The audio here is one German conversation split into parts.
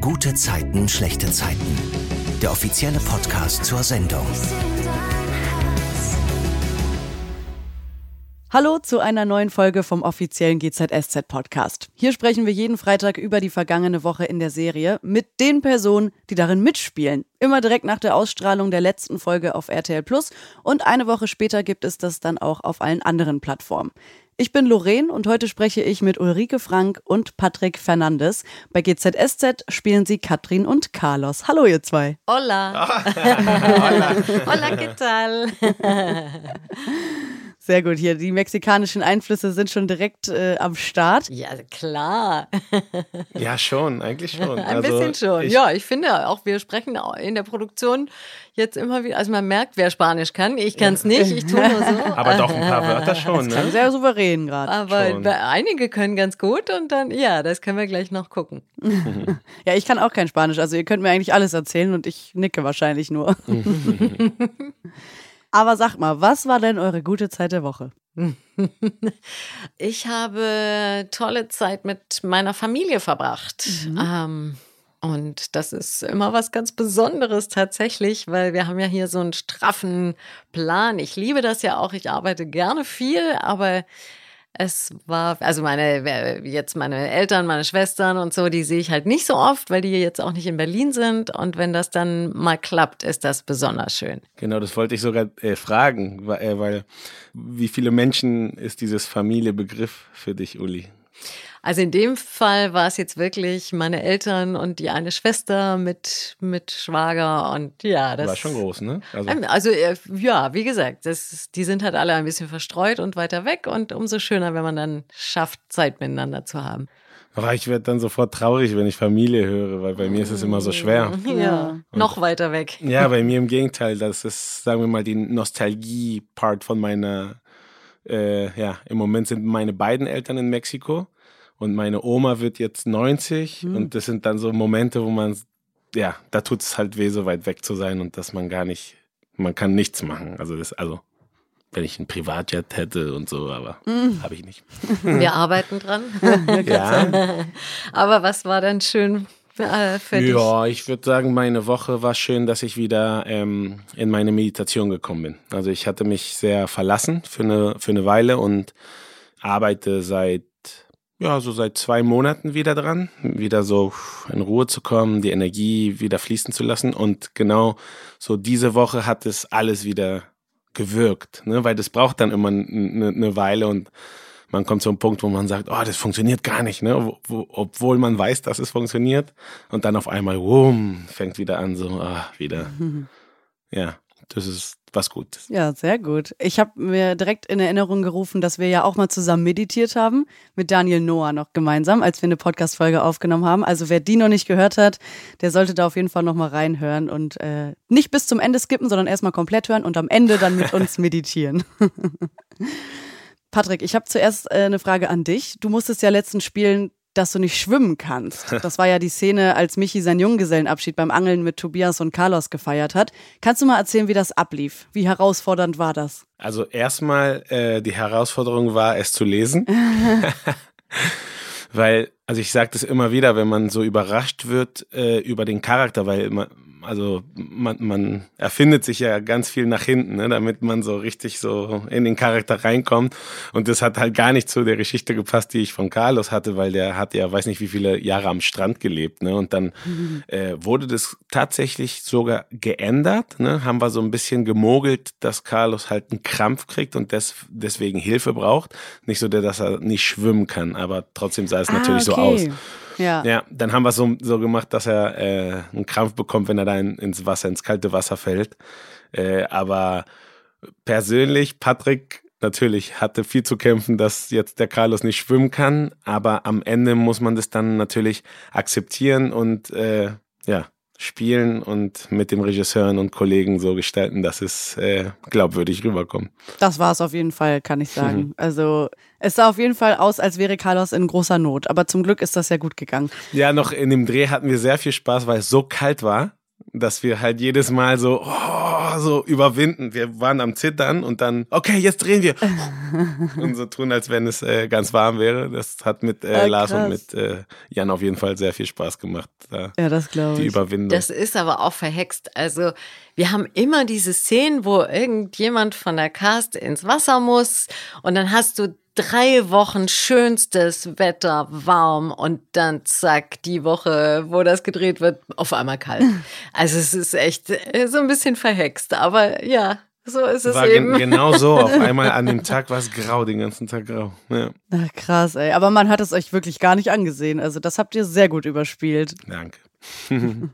Gute Zeiten, schlechte Zeiten. Der offizielle Podcast zur Sendung. Hallo zu einer neuen Folge vom offiziellen GZSZ Podcast. Hier sprechen wir jeden Freitag über die vergangene Woche in der Serie mit den Personen, die darin mitspielen. Immer direkt nach der Ausstrahlung der letzten Folge auf RTL Plus und eine Woche später gibt es das dann auch auf allen anderen Plattformen. Ich bin Lorraine und heute spreche ich mit Ulrike Frank und Patrick Fernandes. Bei GZSZ spielen sie Katrin und Carlos. Hallo ihr zwei. Hola. Hola. Hola, ¿qué tal? Sehr gut hier. Die mexikanischen Einflüsse sind schon direkt äh, am Start. Ja, klar. ja, schon, eigentlich schon. Ein also, bisschen schon. Ich, ja, ich finde auch, wir sprechen in der Produktion jetzt immer wieder, also man merkt, wer Spanisch kann. Ich kann es nicht, ich tue nur so. Aber doch ein paar Wörter schon. Das ne? sehr souverän gerade. Aber schon. einige können ganz gut und dann, ja, das können wir gleich noch gucken. ja, ich kann auch kein Spanisch. Also ihr könnt mir eigentlich alles erzählen und ich nicke wahrscheinlich nur. Aber sag mal, was war denn eure gute Zeit der Woche? Ich habe tolle Zeit mit meiner Familie verbracht. Mhm. Ähm, und das ist immer was ganz Besonderes tatsächlich, weil wir haben ja hier so einen straffen Plan. Ich liebe das ja auch. Ich arbeite gerne viel, aber es war, also meine, jetzt meine Eltern, meine Schwestern und so, die sehe ich halt nicht so oft, weil die jetzt auch nicht in Berlin sind. Und wenn das dann mal klappt, ist das besonders schön. Genau, das wollte ich sogar äh, fragen, weil, äh, weil wie viele Menschen ist dieses Familiebegriff für dich, Uli? Also in dem Fall war es jetzt wirklich meine Eltern und die eine Schwester mit, mit Schwager und ja, das war schon groß, ne? Also, ähm, also äh, ja, wie gesagt, das, die sind halt alle ein bisschen verstreut und weiter weg und umso schöner, wenn man dann schafft, Zeit miteinander zu haben. Aber ich werde dann sofort traurig, wenn ich Familie höre, weil bei mir ist es immer so schwer. Ja, und noch weiter weg. Ja, bei mir im Gegenteil. Das ist, sagen wir mal, die Nostalgie-Part von meiner, äh, ja, im Moment sind meine beiden Eltern in Mexiko. Und meine Oma wird jetzt 90 mhm. und das sind dann so Momente, wo man, ja, da tut es halt weh, so weit weg zu sein und dass man gar nicht, man kann nichts machen. Also das, also wenn ich ein Privatjet hätte und so, aber mhm. habe ich nicht. Wir arbeiten dran. ja. Aber was war denn schön äh, für dich? Ja, ich würde sagen, meine Woche war schön, dass ich wieder ähm, in meine Meditation gekommen bin. Also ich hatte mich sehr verlassen für eine, für eine Weile und arbeite seit ja, so seit zwei Monaten wieder dran, wieder so in Ruhe zu kommen, die Energie wieder fließen zu lassen. Und genau so diese Woche hat es alles wieder gewirkt, ne? weil das braucht dann immer eine, eine Weile und man kommt zu einem Punkt, wo man sagt, oh, das funktioniert gar nicht, ne? Wo, obwohl man weiß, dass es funktioniert. Und dann auf einmal, wumm, fängt wieder an, so, ah, wieder. Ja, das ist was Gutes. Ja, sehr gut. Ich habe mir direkt in Erinnerung gerufen, dass wir ja auch mal zusammen meditiert haben, mit Daniel Noah noch gemeinsam, als wir eine Podcast-Folge aufgenommen haben. Also wer die noch nicht gehört hat, der sollte da auf jeden Fall noch mal reinhören und äh, nicht bis zum Ende skippen, sondern erstmal komplett hören und am Ende dann mit uns meditieren. Patrick, ich habe zuerst äh, eine Frage an dich. Du musstest ja letztens spielen dass du nicht schwimmen kannst. Das war ja die Szene, als Michi seinen Junggesellenabschied beim Angeln mit Tobias und Carlos gefeiert hat. Kannst du mal erzählen, wie das ablief? Wie herausfordernd war das? Also erstmal, äh, die Herausforderung war, es zu lesen. weil, also ich sage das immer wieder, wenn man so überrascht wird äh, über den Charakter, weil man, also man, man erfindet sich ja ganz viel nach hinten, ne, damit man so richtig so in den Charakter reinkommt. Und das hat halt gar nicht zu der Geschichte gepasst, die ich von Carlos hatte, weil der hat ja, weiß nicht wie viele Jahre am Strand gelebt. Ne? Und dann mhm. äh, wurde das tatsächlich sogar geändert. Ne? Haben wir so ein bisschen gemogelt, dass Carlos halt einen Krampf kriegt und des, deswegen Hilfe braucht. Nicht so, dass er nicht schwimmen kann, aber trotzdem sah es ah, natürlich okay. so aus. Ja. ja, dann haben wir es so, so gemacht, dass er äh, einen Krampf bekommt, wenn er da in, ins Wasser, ins kalte Wasser fällt. Äh, aber persönlich, Patrick natürlich hatte viel zu kämpfen, dass jetzt der Carlos nicht schwimmen kann, aber am Ende muss man das dann natürlich akzeptieren und äh, ja, spielen und mit dem Regisseuren und Kollegen so gestalten, dass es äh, glaubwürdig rüberkommt. Das war es auf jeden Fall, kann ich sagen. Mhm. Also es sah auf jeden Fall aus, als wäre Carlos in großer Not, aber zum Glück ist das ja gut gegangen. Ja, noch in dem Dreh hatten wir sehr viel Spaß, weil es so kalt war, dass wir halt jedes Mal so, oh, so überwinden. Wir waren am Zittern und dann, okay, jetzt drehen wir. und so tun, als wenn es äh, ganz warm wäre. Das hat mit äh, ah, Lars und mit äh, Jan auf jeden Fall sehr viel Spaß gemacht. Da, ja, das glaube ich. Die Überwindung. Das ist aber auch verhext. Also wir haben immer diese Szenen, wo irgendjemand von der Cast ins Wasser muss und dann hast du drei Wochen schönstes Wetter, warm und dann zack, die Woche, wo das gedreht wird, auf einmal kalt. Also es ist echt äh, so ein bisschen verhext, aber ja, so ist es war eben. Gen genau so. Auf einmal an dem Tag war es grau, den ganzen Tag grau. Ja. Ach, krass, ey. Aber man hat es euch wirklich gar nicht angesehen. Also das habt ihr sehr gut überspielt. Danke.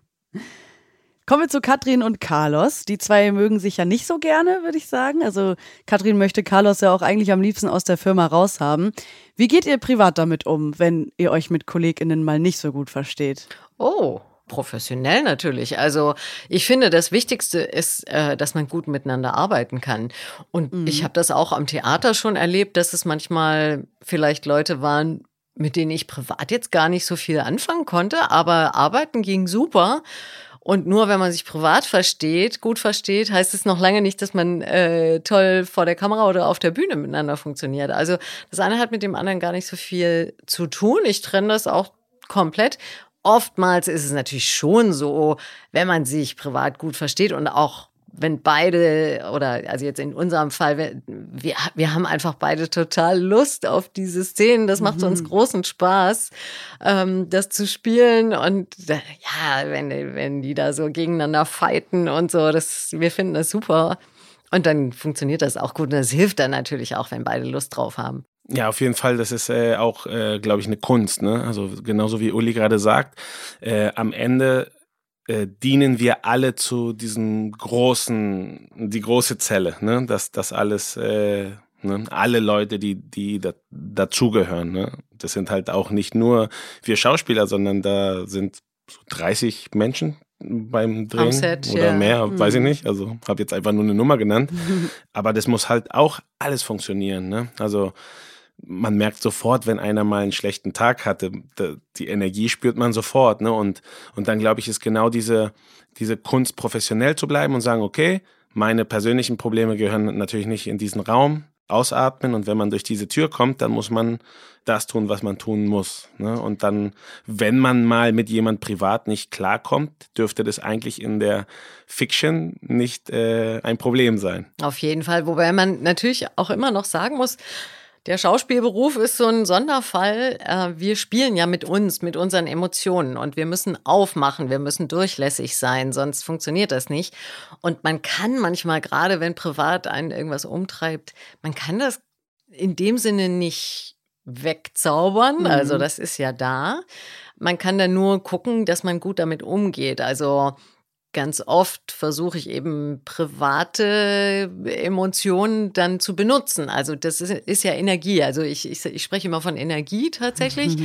Kommen wir zu Katrin und Carlos. Die zwei mögen sich ja nicht so gerne, würde ich sagen. Also Katrin möchte Carlos ja auch eigentlich am liebsten aus der Firma raushaben. Wie geht ihr privat damit um, wenn ihr euch mit KollegInnen mal nicht so gut versteht? Oh, professionell natürlich. Also ich finde, das Wichtigste ist, äh, dass man gut miteinander arbeiten kann. Und mhm. ich habe das auch am Theater schon erlebt, dass es manchmal vielleicht Leute waren, mit denen ich privat jetzt gar nicht so viel anfangen konnte, aber arbeiten ging super. Und nur wenn man sich privat versteht, gut versteht, heißt es noch lange nicht, dass man äh, toll vor der Kamera oder auf der Bühne miteinander funktioniert. Also das eine hat mit dem anderen gar nicht so viel zu tun. Ich trenne das auch komplett. Oftmals ist es natürlich schon so, wenn man sich privat gut versteht und auch wenn beide, oder also jetzt in unserem Fall, wir, wir, wir haben einfach beide total Lust auf diese Szenen. Das macht mhm. uns großen Spaß, ähm, das zu spielen. Und ja, wenn, wenn die da so gegeneinander fighten und so, das, wir finden das super. Und dann funktioniert das auch gut. Und das hilft dann natürlich auch, wenn beide Lust drauf haben. Ja, auf jeden Fall. Das ist äh, auch, äh, glaube ich, eine Kunst. Ne? Also genauso wie Uli gerade sagt, äh, am Ende äh, dienen wir alle zu diesem großen, die große Zelle, ne? dass das alles, äh, ne? alle Leute, die, die da, dazugehören. Ne? Das sind halt auch nicht nur wir Schauspieler, sondern da sind so 30 Menschen beim Drehen Set, oder ja. mehr, mhm. weiß ich nicht. Also habe jetzt einfach nur eine Nummer genannt. Aber das muss halt auch alles funktionieren. Ne? Also man merkt sofort, wenn einer mal einen schlechten Tag hatte, die Energie spürt man sofort. Ne? Und, und dann glaube ich, ist genau diese, diese Kunst, professionell zu bleiben und sagen, okay, meine persönlichen Probleme gehören natürlich nicht in diesen Raum, ausatmen und wenn man durch diese Tür kommt, dann muss man das tun, was man tun muss. Ne? Und dann, wenn man mal mit jemand privat nicht klarkommt, dürfte das eigentlich in der Fiction nicht äh, ein Problem sein. Auf jeden Fall, wobei man natürlich auch immer noch sagen muss, der Schauspielberuf ist so ein Sonderfall. Äh, wir spielen ja mit uns, mit unseren Emotionen und wir müssen aufmachen, wir müssen durchlässig sein, sonst funktioniert das nicht. Und man kann manchmal, gerade wenn privat einen irgendwas umtreibt, man kann das in dem Sinne nicht wegzaubern. Mhm. Also das ist ja da. Man kann da nur gucken, dass man gut damit umgeht. Also ganz oft versuche ich eben private Emotionen dann zu benutzen. Also das ist, ist ja Energie. Also ich, ich, ich, spreche immer von Energie tatsächlich.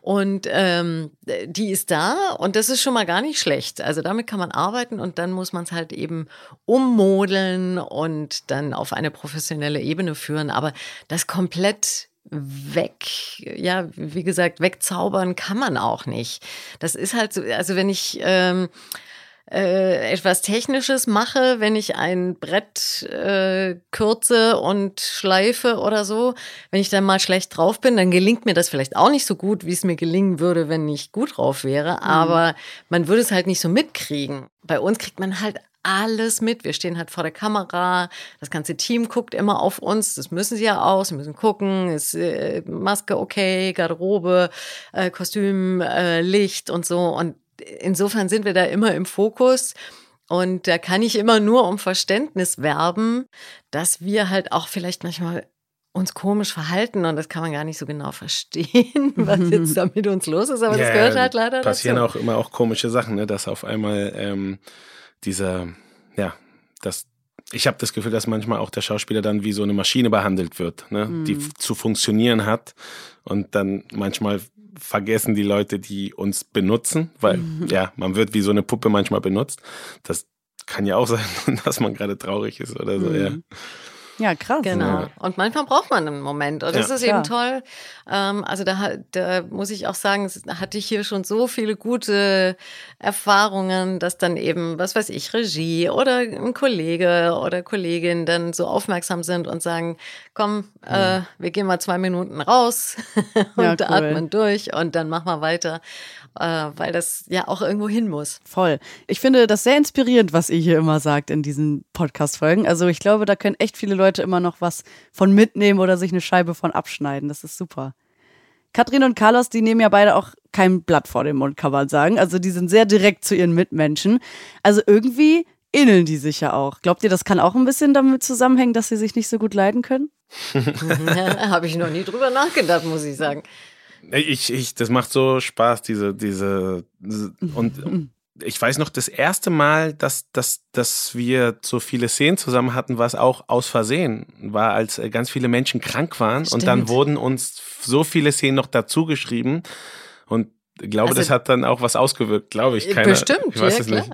Und ähm, die ist da und das ist schon mal gar nicht schlecht. Also damit kann man arbeiten und dann muss man es halt eben ummodeln und dann auf eine professionelle Ebene führen. Aber das komplett weg, ja, wie gesagt, wegzaubern kann man auch nicht. Das ist halt so, also wenn ich ähm, äh, etwas Technisches mache, wenn ich ein Brett äh, kürze und schleife oder so, wenn ich dann mal schlecht drauf bin, dann gelingt mir das vielleicht auch nicht so gut, wie es mir gelingen würde, wenn ich gut drauf wäre. Mhm. Aber man würde es halt nicht so mitkriegen. Bei uns kriegt man halt alles mit. Wir stehen halt vor der Kamera. Das ganze Team guckt immer auf uns. Das müssen sie ja auch. Sie müssen gucken. Ist äh, Maske okay, Garderobe, äh, Kostüm, äh, Licht und so. Und insofern sind wir da immer im Fokus. Und da kann ich immer nur um Verständnis werben, dass wir halt auch vielleicht manchmal uns komisch verhalten und das kann man gar nicht so genau verstehen, was jetzt da mit uns los ist, aber ja, das gehört halt leider passieren dazu. auch immer auch komische Sachen, ne? dass auf einmal ähm, dieser, ja, das, ich habe das Gefühl, dass manchmal auch der Schauspieler dann wie so eine Maschine behandelt wird, ne? Mhm. die zu funktionieren hat und dann manchmal vergessen die Leute, die uns benutzen, weil mhm. ja, man wird wie so eine Puppe manchmal benutzt. Das kann ja auch sein, dass man gerade traurig ist oder so, mhm. ja. Ja, krass. Genau. Ja. Und manchmal braucht man einen Moment. Und das Ja. ist eben toll. Ähm, also da, da muss ich auch sagen, es hatte ich hier schon so viele gute Erfahrungen, dass dann eben, was weiß ich, Regie oder ein Kollege oder Kollegin dann so aufmerksam sind und sagen, komm, äh, wir gehen mal zwei Minuten raus und Ja, cool. atmen durch und dann machen wir weiter, äh, weil das ja auch irgendwo hin muss. Voll. Ich finde das sehr inspirierend, was ihr hier immer sagt in diesen Podcast-Folgen. Also ich glaube, da können echt viele Leute immer noch was von mitnehmen oder sich eine Scheibe von abschneiden. Das ist super. Katrin und Carlos, die nehmen ja beide auch kein Blatt vor den Mund, kann man sagen. Also die sind sehr direkt zu ihren Mitmenschen. Also irgendwie ähneln die sich ja auch. Glaubt ihr, das kann auch ein bisschen damit zusammenhängen, dass sie sich nicht so gut leiden können? Habe ich noch nie drüber nachgedacht, muss ich sagen. Ich, ich, das macht so Spaß, diese, diese, und ich weiß noch, das erste Mal, dass, dass, dass wir so viele Szenen zusammen hatten, war es auch aus Versehen, war als äh, ganz viele Menschen krank waren und dann Stimmt. wurden uns so viele Szenen noch dazu geschrieben und glaube, Also- das hat dann auch was ausgewirkt, glaube ich. Keine, Bestimmt, ich weiß ja, klar. nicht.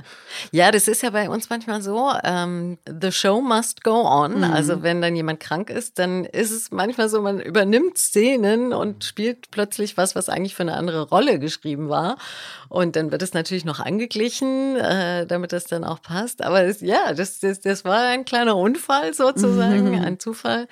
Ja, das ist ja bei uns manchmal so, ähm, the show must go on. Mhm. Also wenn dann jemand krank ist, dann ist es manchmal so, man übernimmt Szenen und spielt plötzlich was, was eigentlich für eine andere Rolle geschrieben war. Und dann wird es natürlich noch angeglichen, äh, damit das dann auch passt. Aber es, ja, das, das, das war ein kleiner Unfall sozusagen, ein Zufall.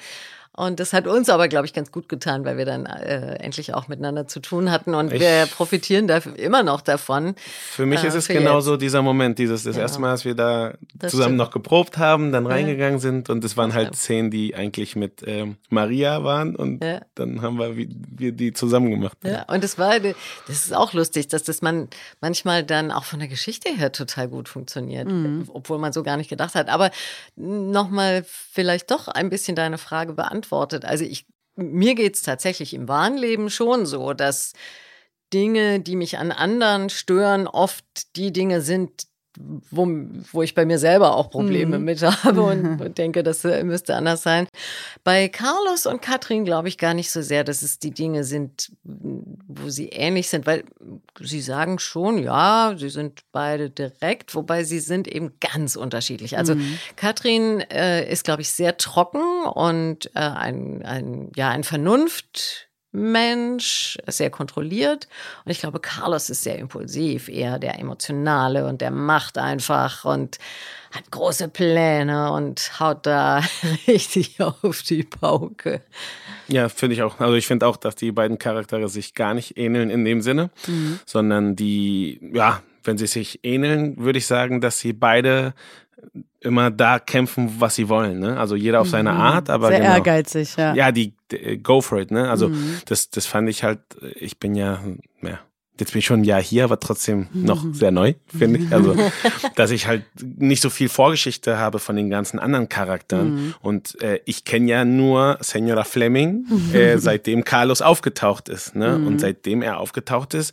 Und das hat uns aber, glaube ich, ganz gut getan, weil wir dann äh, endlich auch miteinander zu tun hatten. Und Ich- wir profitieren da immer noch davon. Für mich Äh, ist es genauso dieser Moment, dieses das Ja. erste Mal, als wir da Das zusammen stimmt. noch geprobt haben, dann Ja. reingegangen sind und es waren halt stimmt. Szenen, die eigentlich mit ähm, Maria waren und Ja. dann haben wir, wir die zusammen gemacht. Ja, und das war, das ist auch lustig, dass das man manchmal dann auch von der Geschichte her total gut funktioniert, obwohl man so gar nicht gedacht hat. Aber nochmal vielleicht doch ein bisschen deine Frage beantwortet. Also ich, mir geht es tatsächlich im wahren Leben schon so, dass Dinge, die mich an anderen stören, oft die Dinge sind, wo, wo ich bei mir selber auch Probleme Mhm. mit habe und, und denke, das äh, müsste anders sein. Bei Carlos und Katrin glaube ich gar nicht so sehr, dass es die Dinge sind, wo sie ähnlich sind, weil sie sagen schon, ja, sie sind beide direkt, wobei sie sind eben ganz unterschiedlich. Also Katrin äh, ist, glaube ich, sehr trocken und äh, ein, ein, ja, ein Vernunft. Mensch, sehr kontrolliert. Und ich glaube, Carlos ist sehr impulsiv, eher der Emotionale und der macht einfach und hat große Pläne und haut da richtig auf die Pauke. Ja, finde ich auch. Also ich finde auch, dass die beiden Charaktere sich gar nicht ähneln in dem Sinne, sondern die, ja, wenn sie sich ähneln, würde ich sagen, dass sie beide immer da kämpfen, was sie wollen. Ne? Also jeder auf seine Art, aber Sehr genau. ehrgeizig, ja. Ja, die, die go for it, ne? Also Mhm. das, das fand ich halt, ich bin ja, ja, jetzt bin ich schon ein Jahr hier, aber trotzdem noch sehr neu, finde ich. Also, dass ich halt nicht so viel Vorgeschichte habe von den ganzen anderen Charakteren. Mhm. Und äh, ich kenne ja nur Senora Fleming, äh, seitdem Carlos aufgetaucht ist. Ne? Mhm. Und seitdem er aufgetaucht ist,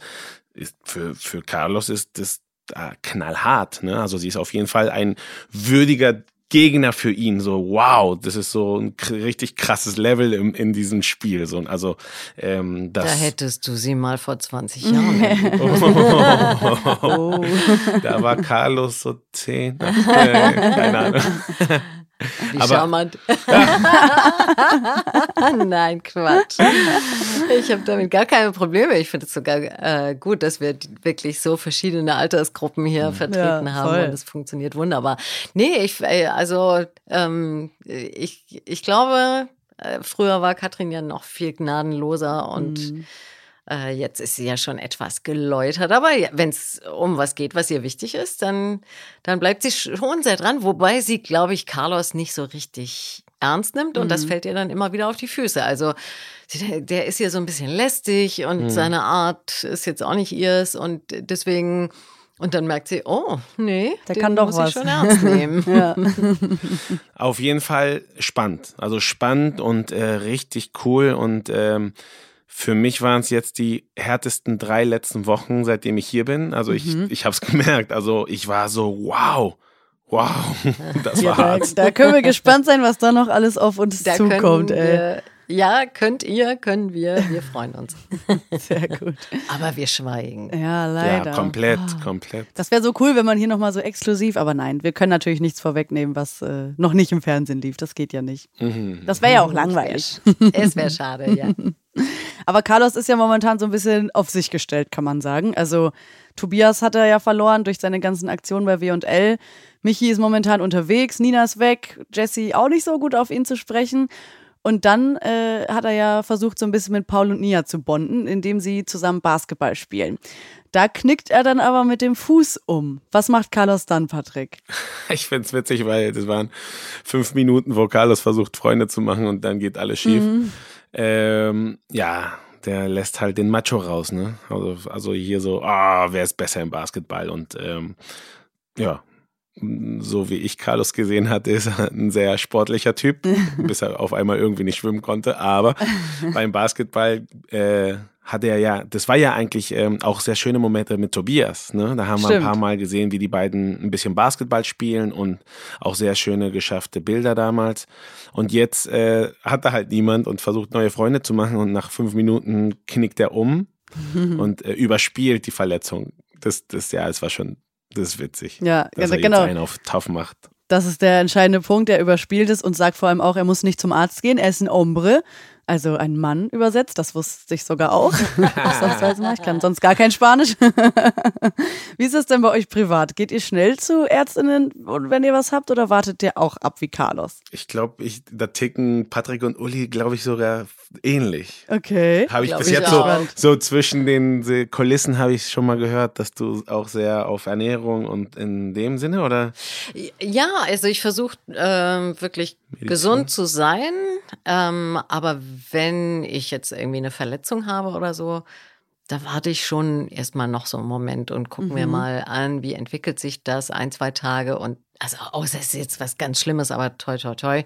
ist für, für Carlos ist das äh, knallhart. Ne? Also sie ist auf jeden Fall ein würdiger Gegner für ihn. So, wow, das ist so ein richtig krasses Level im, in diesem Spiel. So, also, ähm, das, Da hättest du sie mal vor 20 Jahren. erlebt. Oh. da war Carlos so zehn. Äh, keine Ahnung. Wie Aber- charmant. Nein, Quatsch. Ich habe damit gar keine Probleme. Ich finde es sogar äh, gut, dass wir wirklich so verschiedene Altersgruppen hier vertreten Ja, haben und es funktioniert wunderbar. Nee, ich, äh, also ähm, ich, ich glaube, äh, früher war Katrin ja noch viel gnadenloser und Mhm. äh, jetzt ist sie ja schon etwas geläutert. Aber wenn es um was geht, was ihr wichtig ist, dann, dann bleibt sie schon sehr dran. Wobei sie, glaube ich, Carlos nicht so richtig ernst nimmt und das fällt ihr dann immer wieder auf die Füße. Also der ist ja so ein bisschen lästig und seine Art ist jetzt auch nicht ihrs und deswegen und dann merkt sie, oh, nee, Der den kann doch muss was. ich schon ernst nehmen. Ja. Auf jeden Fall spannend. Also spannend und äh, richtig cool. Und ähm, für mich waren es jetzt die härtesten drei letzten Wochen, seitdem ich hier bin. Also ich, Mhm. ich habe es gemerkt. Also ich war so, wow, wow, das Ja, war da, hart. da können wir gespannt sein, was da noch alles auf uns Da zukommt, können ey. wir Ja, könnt ihr, können wir, wir freuen uns. Sehr gut. Aber wir schweigen. Ja, leider. Ja, komplett, Ah. komplett. Das wäre so cool, wenn man hier nochmal so exklusiv, aber nein, wir können natürlich nichts vorwegnehmen, was äh, noch nicht im Fernsehen lief. Das geht ja nicht. Mhm. Das wäre ja auch langweilig. Es wäre schade, ja. Aber Carlos ist ja momentan so ein bisschen auf sich gestellt, kann man sagen. Also Tobias hat er ja verloren durch seine ganzen Aktionen bei W&L. Michi ist momentan unterwegs, Nina ist weg, Jesse auch nicht so gut auf ihn zu sprechen. Und dann äh, hat er ja versucht, so ein bisschen mit Paul und Nia zu bonden, indem sie zusammen Basketball spielen. Da knickt er dann aber mit dem Fuß um. Was macht Carlos dann, Patrick? Ich find's witzig, weil das waren fünf Minuten, wo Carlos versucht, Freunde zu machen und dann geht alles schief. Ähm, ja, der lässt halt den Macho raus, ne? Also, also hier so, ah, wer ist besser im Basketball? Und ähm, ja, so wie ich Carlos gesehen hatte, ist er ein sehr sportlicher Typ, bis er auf einmal irgendwie nicht schwimmen konnte. Aber beim Basketball äh, hat er ja, das war ja eigentlich ähm, auch sehr schöne Momente mit Tobias. Ne? Da haben wir ein Stimmt. paar Mal gesehen, wie die beiden ein bisschen Basketball spielen und auch sehr schöne geschaffte Bilder damals. Und jetzt äh, hat er halt niemand und versucht neue Freunde zu machen und nach fünf Minuten knickt er um und äh, überspielt die Verletzung. Das, das, ja, es war schon, das ist witzig. Ja, dass ja, er genau. jetzt einen auf tough macht. Das ist der entscheidende Punkt. Er überspielt es und sagt vor allem auch, er muss nicht zum Arzt gehen. Er ist ein Hombre, also ein Mann übersetzt. Das wusste ich sogar auch. Ausnahmsweise mal. Ich kann sonst gar kein Spanisch. wie ist es denn bei euch privat? Geht ihr schnell zu Ärztinnen, wenn ihr was habt, oder wartet ihr auch ab wie Carlos? Ich glaube, ich, da ticken Patrick und Uli, glaube ich, sogar ähnlich. Okay. Habe ich Glaub bis ich jetzt so, so zwischen den äh, Kulissen habe ich schon mal gehört, dass du auch sehr auf Ernährung und in dem Sinne oder? Ja, also ich versuche ähm, wirklich gesund zu sein, ähm, aber wenn ich jetzt irgendwie eine Verletzung habe oder so, da warte ich schon erstmal noch so einen Moment und gucke mir mal an, wie entwickelt sich das ein, zwei Tage. Und also außer es ist jetzt was ganz Schlimmes, aber toi toi toi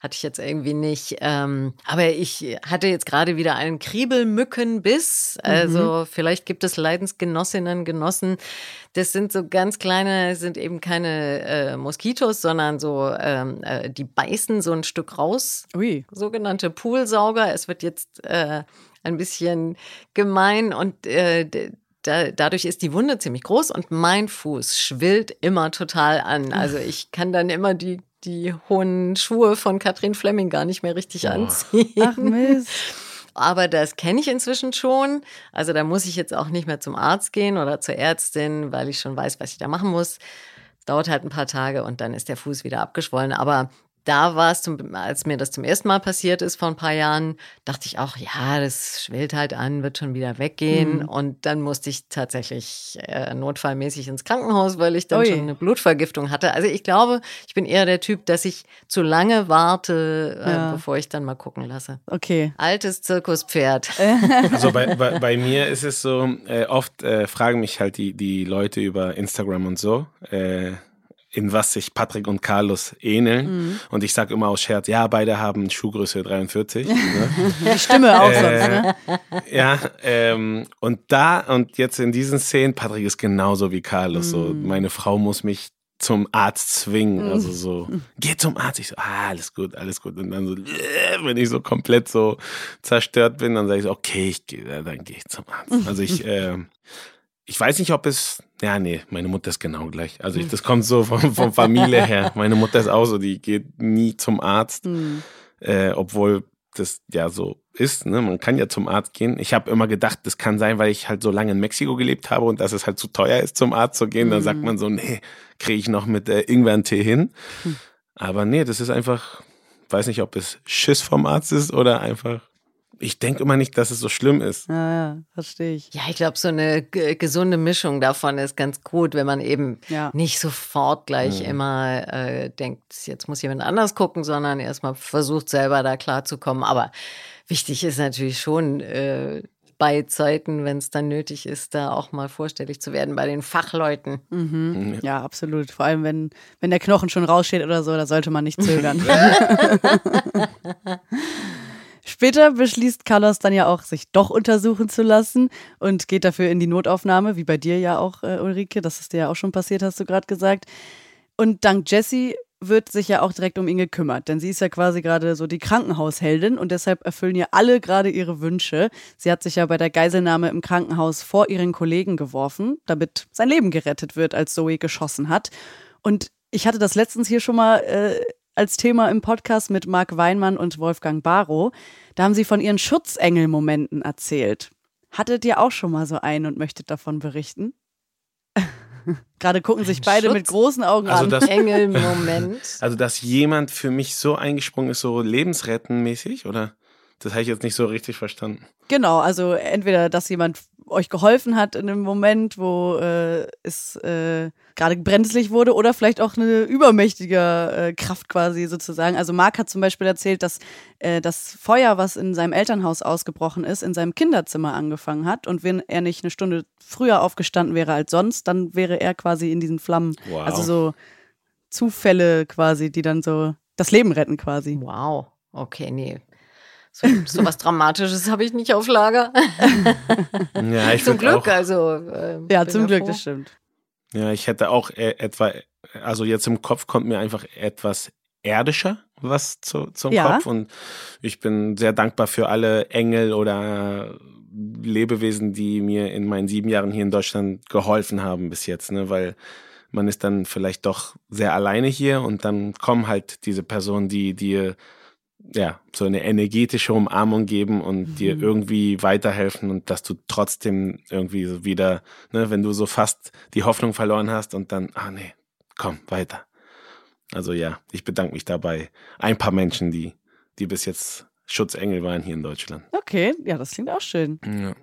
hatte ich jetzt irgendwie nicht. Ähm, aber ich hatte jetzt gerade wieder einen Kriebelmückenbiss. Also vielleicht gibt es Leidensgenossinnen, Genossen. Das sind so ganz kleine, sind eben keine äh, Moskitos, sondern so, ähm, äh, die beißen so ein Stück raus. Ui. Sogenannte Poolsauger. Es wird jetzt äh, ein bisschen gemein und äh, da, dadurch ist die Wunde ziemlich groß und mein Fuß schwillt immer total an. Also ich kann dann immer die, die hohen Schuhe von Katrin Fleming gar nicht mehr richtig anziehen. Ach Mist. Aber das kenne ich inzwischen schon. Also da muss ich jetzt auch nicht mehr zum Arzt gehen oder zur Ärztin, weil ich schon weiß, was ich da machen muss. Dauert halt ein paar Tage und dann ist der Fuß wieder abgeschwollen. Aber da war es, zum, als mir das zum ersten Mal passiert ist vor ein paar Jahren, dachte ich auch, ja, das schwillt halt an, wird schon wieder weggehen. Und dann musste ich tatsächlich äh, notfallmäßig ins Krankenhaus, weil ich dann Ui. schon eine Blutvergiftung hatte. Also ich glaube, ich bin eher der Typ, dass ich zu lange warte, äh, Ja. bevor ich dann mal gucken lasse. Okay. Altes Zirkuspferd. Also bei, bei, bei mir ist es so, äh, oft äh, fragen mich halt die, die Leute über Instagram und so, äh, in was sich Patrick und Carlos ähneln. Und ich sage immer aus Scherz, ja, beide haben Schuhgröße 43. ne? Die Stimme auch Äh, sonst, ne? Ja, ähm, und da und jetzt in diesen Szenen, Patrick ist genauso wie Carlos. So, meine Frau muss mich zum Arzt zwingen. Also so, geh zum Arzt. Ich so, ah, alles gut, alles gut. Und dann so, äh, wenn ich so komplett so zerstört bin, dann sage ich so, okay, ich gehe, ja, dann gehe ich zum Arzt. Also ich, äh, ich weiß nicht, ob es, ja, nee, meine Mutter ist genau gleich. Also ich, das kommt so von, von Familie her. Meine Mutter ist auch so, die geht nie zum Arzt, äh, obwohl das ja so ist. Ne? Man kann ja zum Arzt gehen. Ich habe immer gedacht, das kann sein, weil ich halt so lange in Mexiko gelebt habe und dass es halt zu teuer ist, zum Arzt zu gehen. Dann sagt man so, nee, kriege ich noch mit äh, Ingwertee hin. Aber nee, das ist einfach, weiß nicht, ob es Schiss vom Arzt ist oder einfach. Ich denke immer nicht, dass es so schlimm ist. Ja, ja, verstehe ich. Ja, ich glaube, so eine gesunde Mischung davon ist ganz gut, wenn man eben Ja. nicht sofort gleich immer äh, denkt, jetzt muss jemand anders gucken, sondern erstmal versucht selber da klarzukommen. Aber wichtig ist natürlich schon äh, bei Zeiten, wenn es dann nötig ist, da auch mal vorstellig zu werden bei den Fachleuten. Mhm. Ja, absolut. Vor allem, wenn, wenn der Knochen schon raussteht oder so, da sollte man nicht zögern. Später beschließt Carlos dann ja auch, sich doch untersuchen zu lassen und geht dafür in die Notaufnahme, wie bei dir ja auch, äh, Ulrike. Das ist dir ja auch schon passiert, hast du gerade gesagt. Und dank Jesse wird sich ja auch direkt um ihn gekümmert, denn sie ist ja quasi gerade so die Krankenhausheldin und deshalb erfüllen ihr alle gerade ihre Wünsche. Sie hat sich ja bei der Geiselnahme im Krankenhaus vor ihren Kollegen geworfen, damit sein Leben gerettet wird, als Zoe geschossen hat. Und ich hatte das letztens hier schon mal äh, als Thema im Podcast mit Marc Weinmann und Wolfgang Barrow. Da haben sie von ihren Schutzengel-Momenten erzählt. Hattet ihr auch schon mal so einen und möchtet davon berichten? Gerade gucken sich beide Schutz? mit großen Augen also an. Das, Engel-Moment. Also, dass jemand für mich so eingesprungen ist, so lebensrettenmäßig, oder? Das habe ich jetzt nicht so richtig verstanden. Genau, also entweder, dass jemand euch geholfen hat in einem Moment, wo äh, es äh, gerade brenzlig wurde oder vielleicht auch eine übermächtige äh, Kraft quasi sozusagen. Also Marc hat zum Beispiel erzählt, dass äh, das Feuer, was in seinem Elternhaus ausgebrochen ist, in seinem Kinderzimmer angefangen hat und wenn er nicht eine Stunde früher aufgestanden wäre als sonst, dann wäre er quasi in diesen Flammen. Wow. Also so Zufälle quasi, die dann so das Leben retten quasi. Wow. Okay, nee, so, so was Dramatisches habe ich nicht auf Lager. ja, ich zum Glück, auch, also. Äh, ja, zum Glück, das stimmt. Ja, ich hätte auch e etwa, also jetzt im Kopf kommt mir einfach etwas erdischer was zu, zum ja. Kopf und ich bin sehr dankbar für alle Engel oder Lebewesen, die mir in meinen sieben Jahren hier in Deutschland geholfen haben bis jetzt, ne, weil man ist dann vielleicht doch sehr alleine hier und dann kommen halt diese Personen, die dir ja, so eine energetische Umarmung geben und mhm. dir irgendwie weiterhelfen und dass du trotzdem irgendwie so wieder, ne, wenn du so fast die Hoffnung verloren hast und dann, ah nee, komm, weiter. Also ja, ich bedanke mich dabei. Ein paar Menschen, die, die bis jetzt Schutzengel waren hier in Deutschland. Okay, ja, das klingt auch schön. Ja.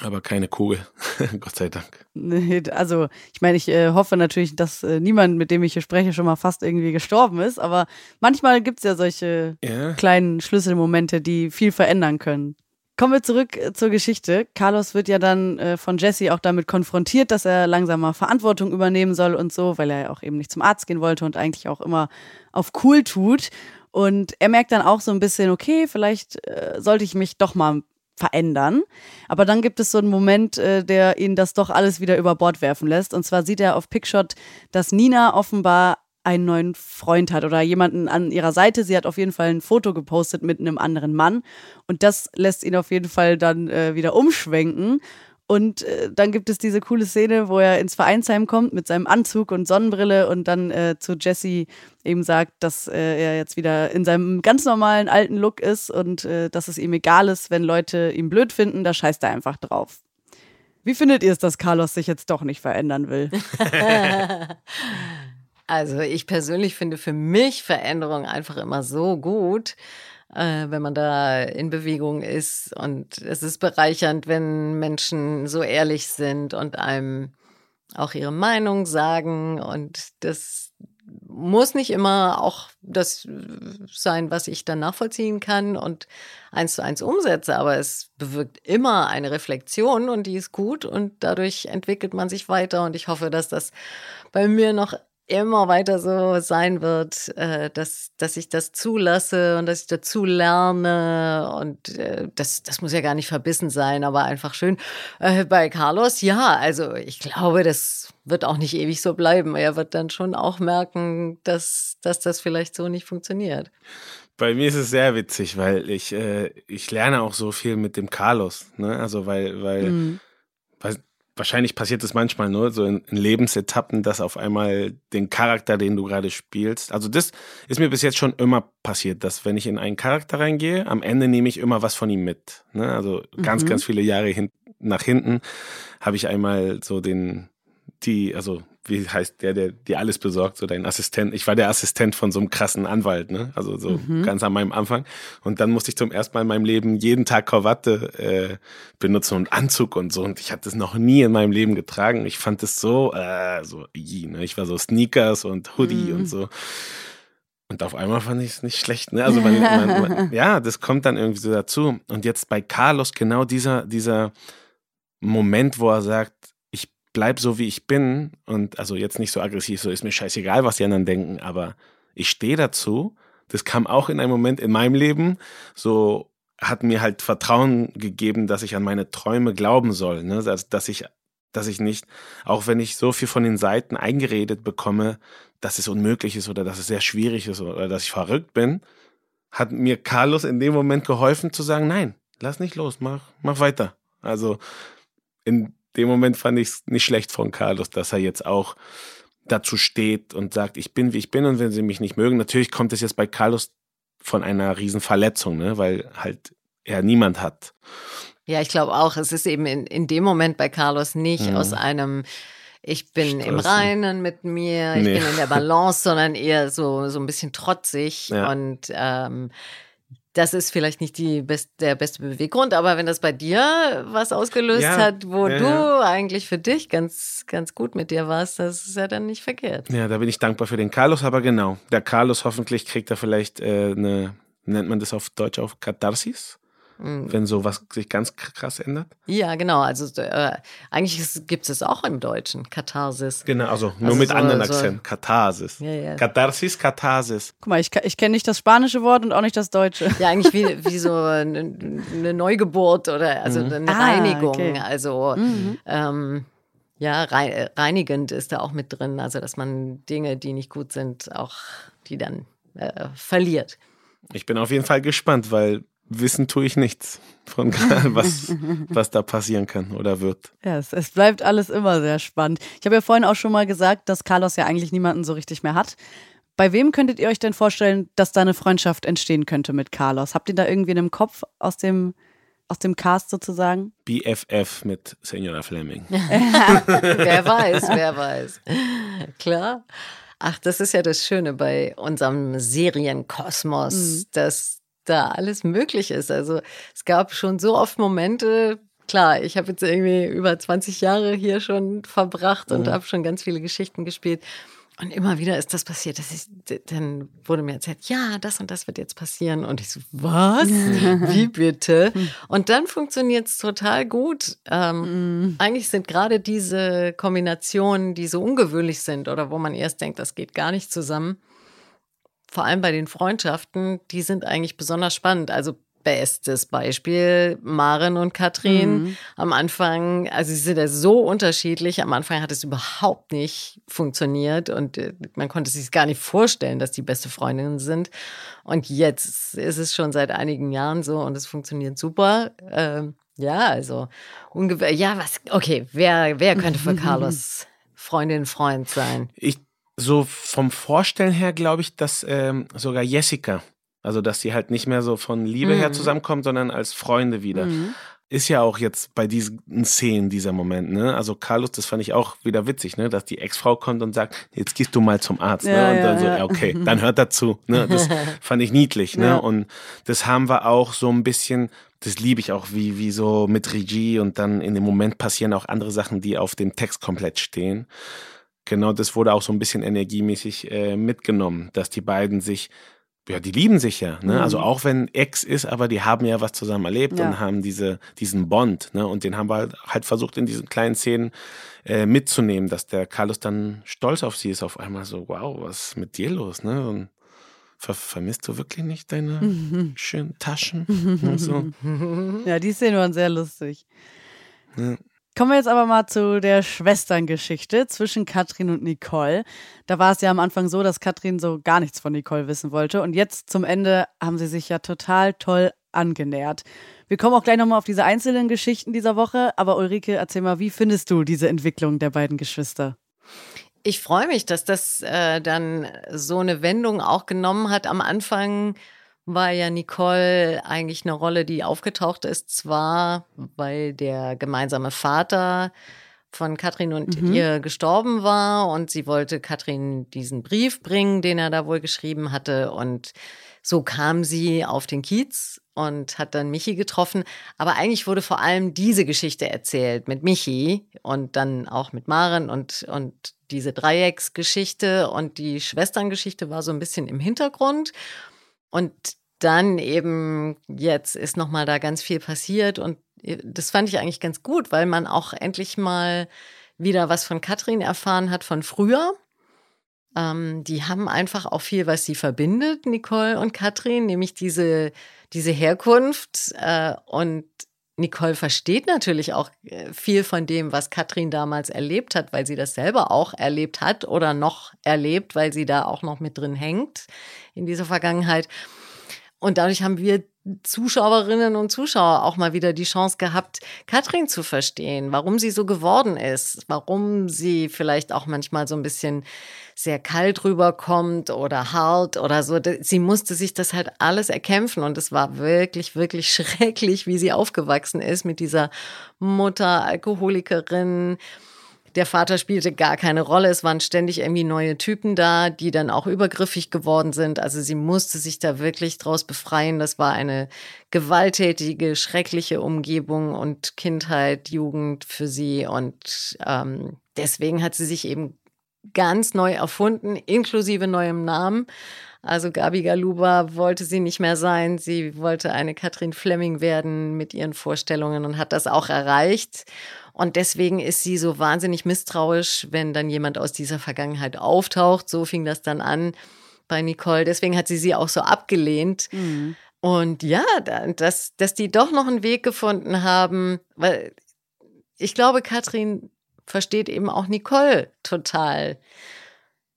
Aber keine Kugel, Gott sei Dank. Nee, also ich meine, ich äh, hoffe natürlich, dass äh, niemand, mit dem ich hier spreche, schon mal fast irgendwie gestorben ist. Aber manchmal gibt es ja solche ja. kleinen Schlüsselmomente, die viel verändern können. Kommen wir zurück äh, zur Geschichte. Carlos wird ja dann äh, von Jesse auch damit konfrontiert, dass er langsam mal Verantwortung übernehmen soll und so, weil er ja auch eben nicht zum Arzt gehen wollte und eigentlich auch immer auf cool tut. Und er merkt dann auch so ein bisschen, okay, vielleicht äh, sollte ich mich doch mal verändern. Aber dann gibt es so einen Moment, äh, der ihn das doch alles wieder über Bord werfen lässt. Und zwar sieht er auf Pickshot, dass Nina offenbar einen neuen Freund hat oder jemanden an ihrer Seite. Sie hat auf jeden Fall ein Foto gepostet mit einem anderen Mann. Und das lässt ihn auf jeden Fall dann äh, wieder umschwenken und äh, dann gibt es diese coole Szene, wo er ins Vereinsheim kommt mit seinem Anzug und Sonnenbrille und dann äh, zu Jesse eben sagt, dass äh, er jetzt wieder in seinem ganz normalen alten Look ist und äh, dass es ihm egal ist, wenn Leute ihn blöd finden, da scheißt er einfach drauf. Wie findet ihr es, dass Carlos sich jetzt doch nicht verändern will? also ich persönlich finde für mich Veränderung einfach immer so gut äh, wenn man da in Bewegung ist. Und es ist bereichernd, wenn Menschen so ehrlich sind und einem auch ihre Meinung sagen. Und das muss nicht immer auch das sein, was ich dann nachvollziehen kann und eins zu eins umsetze, aber es bewirkt immer eine Reflexion und die ist gut und dadurch entwickelt man sich weiter und ich hoffe, dass das bei mir noch immer weiter so sein wird, äh, dass, dass ich das zulasse und dass ich dazu lerne. Und äh, das, das muss ja gar nicht verbissen sein, aber einfach schön. Äh, bei Carlos, ja, also ich glaube, das wird auch nicht ewig so bleiben. Er wird dann schon auch merken, dass, dass das vielleicht so nicht funktioniert. Bei mir ist es sehr witzig, weil ich, ich lerne auch so viel mit dem Carlos. Ne? Also weil, weil, mhm. weil wahrscheinlich passiert es manchmal nur so in, in, Lebensetappen, dass auf einmal den Charakter, den du gerade spielst, also das ist mir bis jetzt schon immer passiert, dass wenn ich in einen Charakter reingehe, am Ende nehme ich immer was von ihm mit. Ne? Also ganz, mhm. ganz viele Jahre hin, nach hinten habe ich einmal so den, die, also wie heißt der, der dir alles besorgt, so dein Assistent. Ich war der Assistent von so einem krassen Anwalt, ne? Also so mhm. ganz an meinem Anfang. Und dann musste ich zum ersten Mal in meinem Leben jeden Tag Krawatte äh, benutzen und Anzug und so. Und ich hatte das noch nie in meinem Leben getragen. Ich fand es so, äh, so, ne? Ich war so Sneakers und Hoodie mhm. und so. Und auf einmal fand ich es nicht schlecht. Ne? Also man, man, man, ja, das kommt dann irgendwie so dazu. Und jetzt bei Carlos genau dieser, dieser Moment, wo er sagt, bleib so, wie ich bin und also jetzt nicht so aggressiv, so ist mir scheißegal, was die anderen denken, aber ich stehe dazu. Das kam auch in einem Moment in meinem Leben, so hat mir halt Vertrauen gegeben, dass ich an meine Träume glauben soll, ne? dass, dass ich dass ich nicht, auch wenn ich so viel von den Seiten eingeredet bekomme, dass es unmöglich ist oder dass es sehr schwierig ist oder dass ich verrückt bin, hat mir Carlos in dem Moment geholfen zu sagen, nein, lass nicht los, mach, mach weiter. Also in dem Moment fand ich es nicht schlecht von Carlos, dass er jetzt auch dazu steht und sagt, ich bin wie ich bin und wenn sie mich nicht mögen, natürlich kommt es jetzt bei Carlos von einer riesen Verletzung, ne, weil halt er niemand hat. Ja, ich glaube auch, es ist eben in, in dem Moment bei Carlos nicht mhm. aus einem ich bin Stress. im Reinen mit mir, ich nee. bin in der Balance, sondern eher so, so ein bisschen trotzig. Ja. Und ähm, das ist vielleicht nicht die best, der beste Beweggrund, aber wenn das bei dir was ausgelöst ja, hat, wo ja, du ja. eigentlich für dich ganz, ganz gut mit dir warst, das ist ja dann nicht verkehrt. Ja, da bin ich dankbar für den Carlos, aber genau, der Carlos hoffentlich kriegt er vielleicht äh, eine, nennt man das auf Deutsch auch Katharsis? Mhm. wenn sowas sich ganz krass ändert? Ja, genau. Also äh, eigentlich gibt es auch im Deutschen, Katharsis. Genau, also nur also mit so, anderen Akzent. So Katharsis. Ja, ja. Katharsis, Katharsis. Guck mal, ich, ich kenne nicht das spanische Wort und auch nicht das deutsche. Ja, eigentlich wie, wie so eine, eine Neugeburt oder also mhm. eine ah, Reinigung. Okay. Also mhm. ähm, ja, reinigend ist da auch mit drin. Also dass man Dinge, die nicht gut sind, auch die dann äh, verliert. Ich bin auf jeden Fall gespannt, weil wissen tue ich nichts von was, was da passieren kann oder wird. Ja, es, es bleibt alles immer sehr spannend. Ich habe ja vorhin auch schon mal gesagt, dass Carlos ja eigentlich niemanden so richtig mehr hat. Bei wem könntet ihr euch denn vorstellen, dass da eine Freundschaft entstehen könnte mit Carlos? Habt ihr da irgendwie einen Kopf aus dem, aus dem Cast sozusagen? BFF mit Senora Fleming. wer weiß, wer weiß. Klar. Ach, das ist ja das Schöne bei unserem Serienkosmos, mhm. dass da alles möglich ist. Also es gab schon so oft Momente, klar, ich habe jetzt irgendwie über 20 Jahre hier schon verbracht und mhm. habe schon ganz viele Geschichten gespielt. Und immer wieder ist das passiert, dass ich, dann wurde mir erzählt, ja, das und das wird jetzt passieren. Und ich so, was? Wie bitte? Und dann funktioniert es total gut. Ähm, mm. Eigentlich sind gerade diese Kombinationen, die so ungewöhnlich sind oder wo man erst denkt, das geht gar nicht zusammen, vor allem bei den Freundschaften, die sind eigentlich besonders spannend. Also bestes Beispiel, Maren und Katrin. Mhm. Am Anfang, also sie sind ja so unterschiedlich. Am Anfang hat es überhaupt nicht funktioniert und äh, man konnte sich gar nicht vorstellen, dass die beste Freundinnen sind. Und jetzt ist es schon seit einigen Jahren so und es funktioniert super. Ähm, ja, also ungefähr, ja, was, okay, wer, wer könnte für Carlos Freundin, Freund sein? Ich so vom Vorstellen her glaube ich, dass ähm, sogar Jessica, also dass sie halt nicht mehr so von Liebe mhm. her zusammenkommt, sondern als Freunde wieder. Mhm. Ist ja auch jetzt bei diesen Szenen dieser Moment, ne? Also Carlos, das fand ich auch wieder witzig, ne? Dass die Ex-Frau kommt und sagt, jetzt gehst du mal zum Arzt, ne? ja, ne? Und dann ja, so, ja, okay, dann hört dazu, ne? Das fand ich niedlich, ne? Und das haben wir auch so ein bisschen, das liebe ich auch, wie, wie so mit Regie und dann in dem Moment passieren auch andere Sachen, die auf dem Text komplett stehen genau das wurde auch so ein bisschen energiemäßig äh, mitgenommen, dass die beiden sich, ja, die lieben sich ja. Ne? Also mhm. Also auch wenn Ex ist, aber die haben ja was zusammen erlebt ja. und haben diese, diesen Bond. Ne? Und den haben wir halt, halt versucht in diesen kleinen Szenen äh, mitzunehmen, dass der Carlos dann stolz auf sie ist, auf einmal so, wow, was ist mit dir los? Ne? Und ver vermisst du wirklich nicht deine mhm. schönen Taschen? so. Ja, die Szenen waren sehr lustig. Ja. Kommen wir jetzt aber mal zu der Schwesterngeschichte zwischen Katrin und Nicole. Da war es ja am Anfang so, dass Katrin so gar nichts von Nicole wissen wollte. Und jetzt zum Ende haben sie sich ja total toll angenähert. Wir kommen auch gleich nochmal auf diese einzelnen Geschichten dieser Woche. Aber Ulrike, erzähl mal, wie findest du diese Entwicklung der beiden Geschwister? Ich freue mich, dass das äh, dann so eine Wendung auch genommen hat. Am Anfang war ja Nicole eigentlich eine Rolle, die aufgetaucht ist, zwar weil der gemeinsame Vater von Katrin und mhm. ihr gestorben war und sie wollte Katrin diesen Brief bringen, den er da wohl geschrieben hatte und so kam sie auf den Kiez und hat dann Michi getroffen. Aber eigentlich wurde vor allem diese Geschichte erzählt mit Michi und dann auch mit Maren und, und diese Dreiecksgeschichte und die Schwesterngeschichte war so ein bisschen im Hintergrund. Und dann eben jetzt ist noch mal da ganz viel passiert und äh, das fand ich eigentlich ganz gut, weil man auch endlich mal wieder was von Katrin erfahren hat von früher. Ähm, die haben einfach auch viel, was sie verbindet, Nicole und Katrin, nämlich diese, diese Herkunft. Äh, und Nicole versteht natürlich auch äh, viel von dem, was Katrin damals erlebt hat, weil sie das selber auch erlebt hat oder noch erlebt, weil sie da auch noch mit drin hängt in dieser Vergangenheit. Und dadurch haben wir Zuschauerinnen und Zuschauer auch mal wieder die Chance gehabt, Katrin zu verstehen, warum sie so geworden ist, warum sie vielleicht auch manchmal so ein bisschen sehr kalt rüberkommt oder hart oder so. Sie musste sich das halt alles erkämpfen und es war wirklich, wirklich schrecklich, wie sie aufgewachsen ist mit dieser Mutter, Alkoholikerin, der Vater spielte gar keine Rolle. Es waren ständig irgendwie neue Typen da, die dann auch übergriffig geworden sind. Also sie musste sich da wirklich draus befreien. Das war eine gewalttätige, schreckliche Umgebung und Kindheit, Jugend für sie. Und ähm, deswegen hat sie sich eben ganz neu erfunden, inklusive neuem Namen. Also Gabi Galuba wollte sie nicht mehr sein. Sie wollte eine Katrin Fleming werden mit ihren Vorstellungen und hat das auch erreicht. Und deswegen ist sie so wahnsinnig misstrauisch, wenn dann jemand aus dieser Vergangenheit auftaucht. So fing das dann an bei Nicole. Deswegen hat sie sie auch so abgelehnt. Mhm. Und ja, dass, dass die doch noch einen Weg gefunden haben, weil ich glaube, Katrin versteht eben auch Nicole total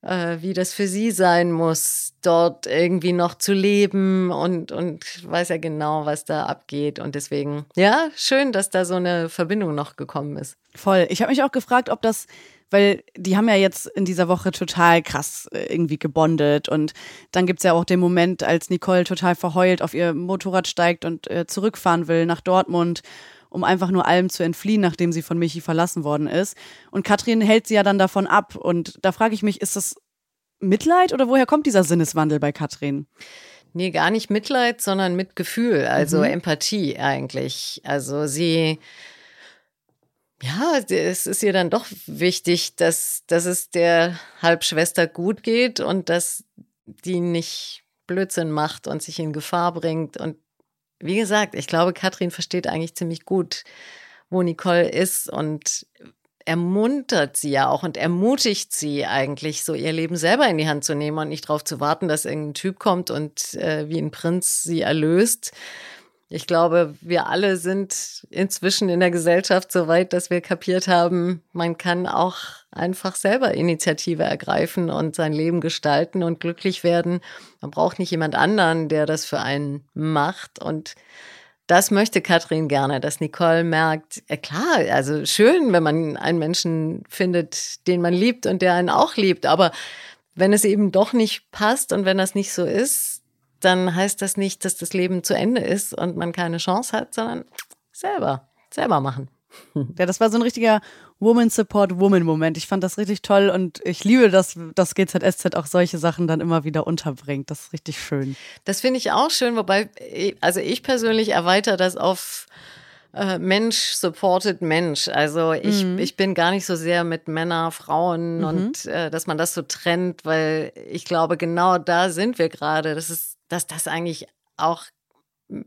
äh, wie das für sie sein muss, dort irgendwie noch zu leben und, und weiß ja genau, was da abgeht. Und deswegen, ja, schön, dass da so eine Verbindung noch gekommen ist. Voll. Ich habe mich auch gefragt, ob das weil die haben ja jetzt in dieser Woche total krass äh, irgendwie gebondet. Und dann gibt es ja auch den Moment, als Nicole total verheult auf ihr Motorrad steigt und äh, zurückfahren will nach Dortmund, um einfach nur allem zu entfliehen, nachdem sie von Michi verlassen worden ist. Und Katrin hält sie ja dann davon ab. Und da frage ich mich, ist das Mitleid oder woher kommt dieser Sinneswandel bei Katrin? Nee, gar nicht Mitleid, sondern Mitgefühl, also mhm. Empathie eigentlich. Also sie, ja, es ist ihr dann doch wichtig, dass, dass es der Halbschwester gut geht und dass die nicht Blödsinn macht und sich in Gefahr bringt. Und wie gesagt, ich glaube, Katrin versteht eigentlich ziemlich gut, wo Nicole ist und ermuntert sie ja auch und ermutigt sie eigentlich, so ihr Leben selber in die Hand zu nehmen und nicht darauf zu warten, dass irgendein Typ kommt und äh, wie ein Prinz sie erlöst. Ich glaube, wir alle sind inzwischen in der Gesellschaft so weit, dass wir kapiert haben, man kann auch einfach selber Initiative ergreifen und sein Leben gestalten und glücklich werden. Man braucht nicht jemand anderen, der das für einen macht und das möchte Katrin gerne, dass Nicole merkt, ja klar, also schön, wenn man einen Menschen findet, den man liebt und der einen auch liebt, aber wenn es eben doch nicht passt und wenn das nicht so ist, dann heißt das nicht, dass das Leben zu Ende ist und man keine Chance hat, sondern selber, selber machen. Ja, das war so ein richtiger Woman Support Woman Moment. Ich fand das richtig toll und ich liebe, dass das GZSZ auch solche Sachen dann immer wieder unterbringt. Das ist richtig schön. Das finde ich auch schön, wobei, also ich persönlich erweitere das auf äh, Mensch supported Mensch. Also ich, mhm. ich bin gar nicht so sehr mit Männer, Frauen mhm. und äh, dass man das so trennt, weil ich glaube, genau da sind wir gerade. Das ist, dass das eigentlich auch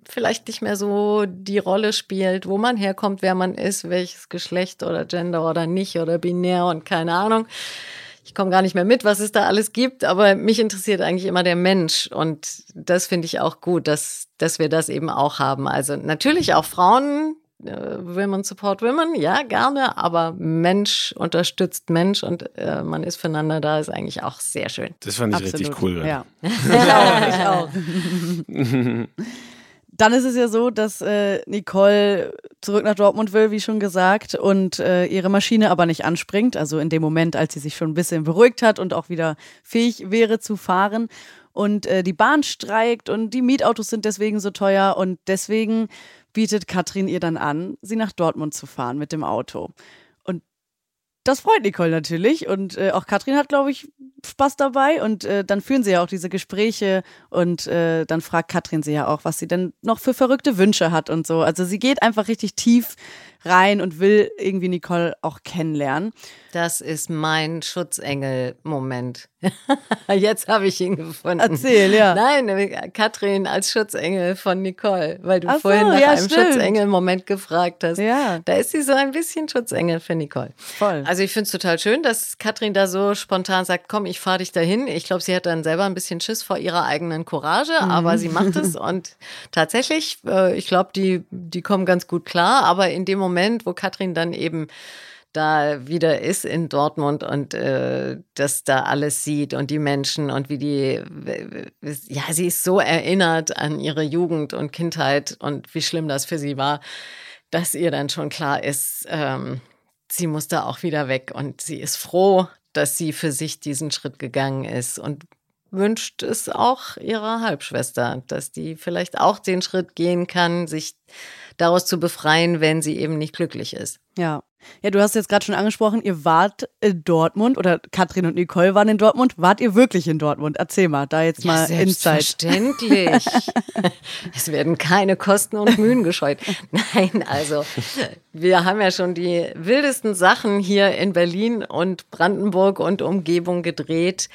vielleicht nicht mehr so die Rolle spielt, wo man herkommt, wer man ist, welches Geschlecht oder Gender oder nicht oder binär und keine Ahnung. Ich komme gar nicht mehr mit, was es da alles gibt, aber mich interessiert eigentlich immer der Mensch und das finde ich auch gut, dass, dass wir das eben auch haben. Also natürlich auch Frauen, äh, Women Support Women, ja, gerne, aber Mensch unterstützt Mensch und äh, man ist füreinander da, ist eigentlich auch sehr schön. Das fand ich Absolut. richtig cool. Ja, ja ich auch. Dann ist es ja so, dass äh, Nicole zurück nach Dortmund will, wie schon gesagt, und äh, ihre Maschine aber nicht anspringt. Also in dem Moment, als sie sich schon ein bisschen beruhigt hat und auch wieder fähig wäre zu fahren. Und äh, die Bahn streikt und die Mietautos sind deswegen so teuer. Und deswegen bietet Katrin ihr dann an, sie nach Dortmund zu fahren mit dem Auto das freut Nicole natürlich und äh, auch Katrin hat, glaube ich, Spaß dabei und äh, dann führen sie ja auch diese Gespräche und äh, dann fragt Katrin sie ja auch, was sie denn noch für verrückte Wünsche hat und so. Also sie geht einfach richtig tief rein und will irgendwie Nicole auch kennenlernen. Das ist mein Schutzengel-Moment. Jetzt habe ich ihn gefunden. Erzähl, ja. Nein, Katrin als Schutzengel von Nicole, weil du Ach so, vorhin nach ja, einem. Schutzengel-Moment gefragt hast. Ja. Da ist sie so ein bisschen Schutzengel für Nicole. Voll. Also ich finde es total schön, dass Katrin da so spontan sagt, komm, ich fahre dich dahin. Ich glaube, sie hat dann selber ein bisschen Schiss vor ihrer eigenen Courage, Mhm. aber sie macht es und tatsächlich, äh, ich glaube, die, die kommen ganz gut klar. Aber in dem Moment, wo Katrin dann eben da wieder ist in Dortmund und äh, das da alles sieht und die Menschen und wie die, ja, sie ist so erinnert an ihre Jugend und Kindheit und wie schlimm das für sie war, dass ihr dann schon klar ist, ähm, sie muss da auch wieder weg und sie ist froh, dass sie für sich diesen Schritt gegangen ist und wünscht es auch ihrer Halbschwester, dass die vielleicht auch den Schritt gehen kann, sich daraus zu befreien, wenn sie eben nicht glücklich ist. Ja. Ja, du hast jetzt gerade schon angesprochen, ihr wart in Dortmund oder Katrin und Nicole waren in Dortmund. Wart ihr wirklich in Dortmund? Erzähl mal, da jetzt mal Insight. Selbstverständlich. es werden keine Kosten und Mühen gescheut. Nein, also wir haben ja schon die wildesten Sachen hier in Berlin und Brandenburg und Umgebung gedreht.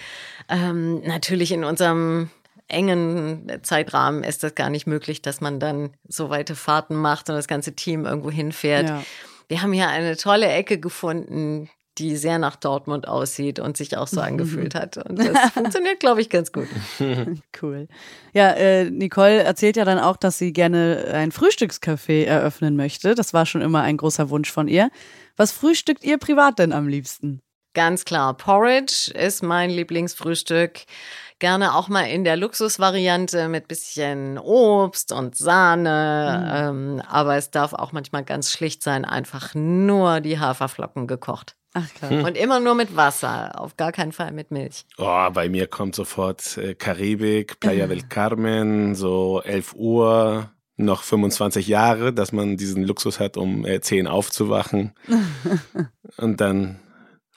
Ähm, natürlich in unserem engen Zeitrahmen ist das gar nicht möglich, dass man dann so weite Fahrten macht und das ganze Team irgendwo hinfährt. Ja. Wir haben hier eine tolle Ecke gefunden, die sehr nach Dortmund aussieht und sich auch so angefühlt hat. Und das funktioniert, glaube ich, ganz gut. Cool. Ja, äh, Nicole erzählt ja dann auch, dass sie gerne ein Frühstückscafé eröffnen möchte. Das war schon immer ein großer Wunsch von ihr. Was frühstückt ihr privat denn am liebsten? Ganz klar, Porridge ist mein Lieblingsfrühstück. Gerne auch mal in der Luxusvariante mit bisschen Obst und Sahne. Ähm, aber es darf auch manchmal ganz schlicht sein, einfach nur die Haferflocken gekocht. Ach klar. Und immer nur mit Wasser, auf gar keinen Fall mit Milch. Oh, bei mir kommt sofort äh, Karibik, Playa del Carmen, so 11 Uhr, noch 25 Jahre, dass man diesen Luxus hat, um äh, 10 aufzuwachen. und dann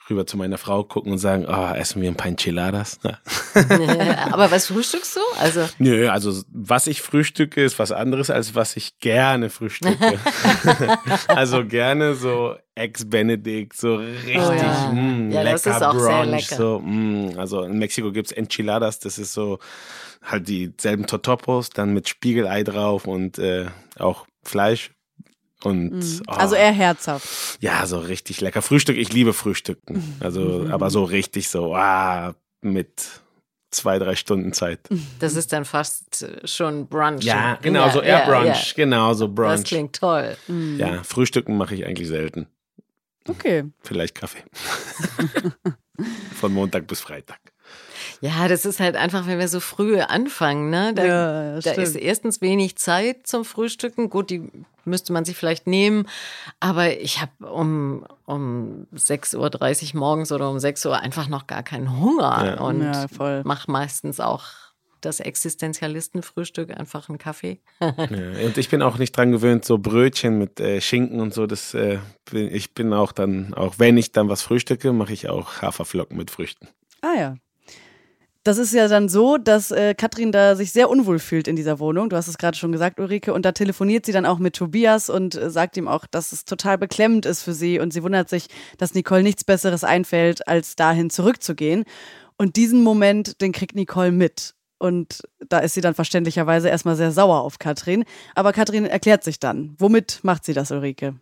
rüber zu meiner Frau gucken und sagen, oh, essen wir ein paar Enchiladas. Ja. aber was frühstückst du? Also Nö, also was ich frühstücke, ist was anderes, als was ich gerne frühstücke. also gerne so Ex-Benedict, so richtig Oh ja. mm, Ja, lecker das ist auch Brunch. sehr lecker. So, mm, also in Mexiko gibt's Enchiladas, das ist so halt dieselben Totopos, dann mit Spiegelei drauf und äh, auch Fleisch. Und Mhm. oh, Also eher herzhaft. ja, so richtig lecker. Frühstück, ich liebe Frühstücken. Also, Mhm. aber so richtig so, ah, mit zwei, drei Stunden Zeit. das ist dann fast schon Brunch. Ja, genau, so eher ja, Brunch. ja. Genau, so Das Brunch. klingt toll. Ja, Frühstücken mache ich eigentlich selten. Okay. Vielleicht Kaffee. Von Montag bis Freitag. Ja, das ist halt einfach, wenn wir so früh anfangen, ne? Da, Ja, da ist erstens wenig Zeit zum Frühstücken. Gut, die müsste man sich vielleicht nehmen. Aber ich habe um, um 6.30 Uhr morgens oder um 6 Uhr einfach noch gar keinen Hunger. Ja. Und Ja, mache meistens auch das Existenzialistenfrühstück, einfach einen Kaffee. Ja, und ich bin auch nicht dran gewöhnt, so Brötchen mit äh, Schinken und so. Das, äh, bin, ich bin auch dann, auch wenn ich dann was frühstücke, mache ich auch Haferflocken mit Früchten. Ah ja. Das ist ja dann so, dass äh, Katrin da sich sehr unwohl fühlt in dieser Wohnung. Du hast es gerade schon gesagt, Ulrike. Und da telefoniert sie dann auch mit Tobias und äh, sagt ihm auch, dass es total beklemmend ist für sie. Und sie wundert sich, dass Nicole nichts Besseres einfällt, als dahin zurückzugehen. Und diesen Moment, den kriegt Nicole mit. Und da ist sie dann verständlicherweise erstmal sehr sauer auf Katrin. Aber Katrin erklärt sich dann. Womit macht sie das, Ulrike?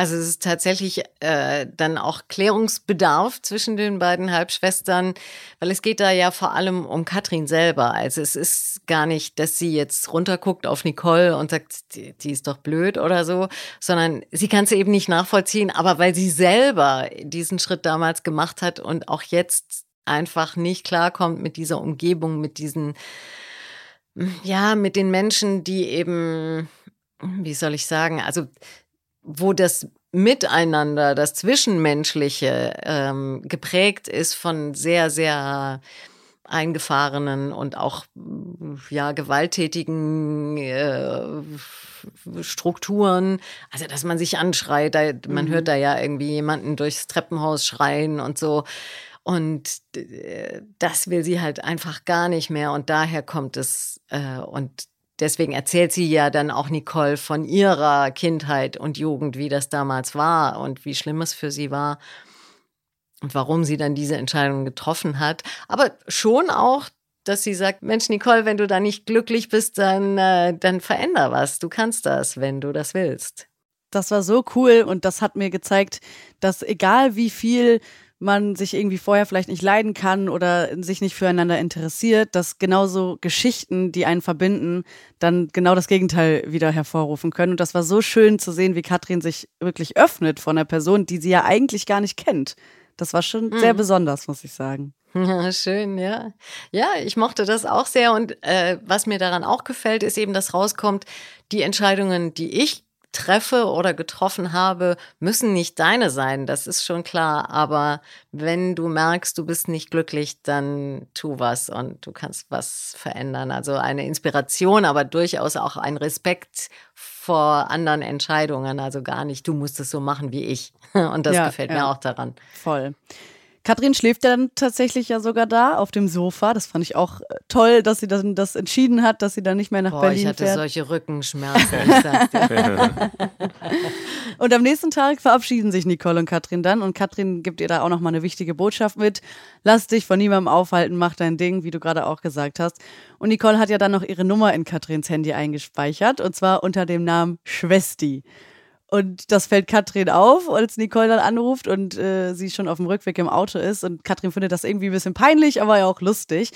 Also es ist tatsächlich äh, dann auch Klärungsbedarf zwischen den beiden Halbschwestern, weil es geht da ja vor allem um Katrin selber. Also es ist gar nicht, dass sie jetzt runterguckt auf Nicole und sagt, die, die ist doch blöd oder so, sondern sie kann es eben nicht nachvollziehen, aber weil sie selber diesen Schritt damals gemacht hat und auch jetzt einfach nicht klarkommt mit dieser Umgebung, mit diesen, ja, mit den Menschen, die eben, wie soll ich sagen, also wo das Miteinander, das Zwischenmenschliche ähm, geprägt ist von sehr, sehr eingefahrenen und auch ja gewalttätigen äh, Strukturen. Also dass man sich anschreit, da, man hört da ja irgendwie jemanden durchs Treppenhaus schreien und so. Und äh, das will sie halt einfach gar nicht mehr. Und daher kommt es. Äh, und deswegen erzählt sie ja dann auch Nicole von ihrer Kindheit und Jugend, wie das damals war und wie schlimm es für sie war und warum sie dann diese Entscheidung getroffen hat. Aber schon auch, dass sie sagt, Mensch, Nicole, wenn du da nicht glücklich bist, dann, äh, dann veränder was. Du kannst das, wenn du das willst. Das war so cool und das hat mir gezeigt, dass egal wie viel man sich irgendwie vorher vielleicht nicht leiden kann oder sich nicht füreinander interessiert, dass genauso Geschichten, die einen verbinden, dann genau das Gegenteil wieder hervorrufen können. Und das war so schön zu sehen, wie Katrin sich wirklich öffnet von einer Person, die sie ja eigentlich gar nicht kennt. Das war schon mhm. sehr besonders, muss ich sagen. Ja, schön, ja. Ja, ich mochte das auch sehr. Und äh, was mir daran auch gefällt, ist eben, dass rauskommt, die Entscheidungen, die ich treffe oder getroffen habe, müssen nicht deine sein, das ist schon klar. Aber wenn du merkst, du bist nicht glücklich, dann tu was und du kannst was verändern. Also eine Inspiration, aber durchaus auch ein Respekt vor anderen Entscheidungen. Also gar nicht, du musst es so machen wie ich. Und das ja, gefällt ja. mir auch daran. Voll. Katrin schläft ja dann tatsächlich ja sogar da auf dem Sofa. Das fand ich auch äh, toll, dass sie dann das entschieden hat, dass sie dann nicht mehr nach Boah, Berlin ich hatte fährt. solche Rückenschmerzen. und am nächsten Tag verabschieden sich Nicole und Katrin dann und Katrin gibt ihr da auch nochmal eine wichtige Botschaft mit. Lass dich von niemandem aufhalten, mach dein Ding, wie du gerade auch gesagt hast. Und Nicole hat ja dann noch ihre Nummer in Katrins Handy eingespeichert und zwar unter dem Namen Schwesti. Und das fällt Katrin auf, als Nicole dann anruft und äh, sie schon auf dem Rückweg im Auto ist. Und Katrin findet das irgendwie ein bisschen peinlich, aber ja auch lustig.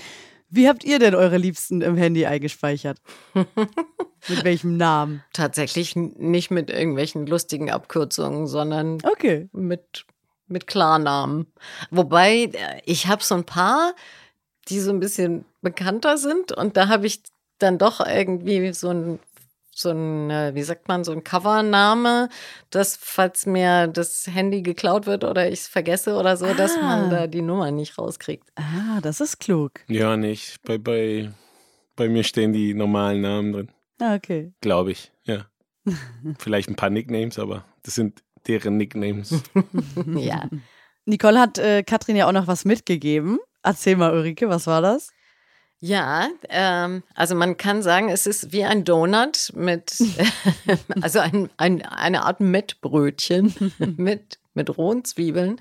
Wie habt ihr denn eure Liebsten im Handy eingespeichert? mit welchem Namen? Tatsächlich nicht mit irgendwelchen lustigen Abkürzungen, sondern okay. mit, mit Klarnamen. Wobei, äh, ich habe so ein paar, die so ein bisschen bekannter sind. Und da habe ich dann doch irgendwie so ein so ein, äh, wie sagt man, so ein Covername, dass, falls mir das Handy geklaut wird oder ich es vergesse oder so, ah. dass man da die Nummer nicht rauskriegt. Ah, das ist klug. Ja, nicht. Bei, bei, bei mir stehen die normalen Namen drin. Ah, okay. Glaube ich, ja. Vielleicht ein paar Nicknames, aber das sind deren Nicknames. ja. Nicole hat äh, Katrin ja auch noch was mitgegeben. Erzähl mal, Ulrike, was war das? Ja, ähm, also man kann sagen, es ist wie ein Donut mit, also ein, ein, eine Art Mettbrötchen mit, mit rohen Zwiebeln.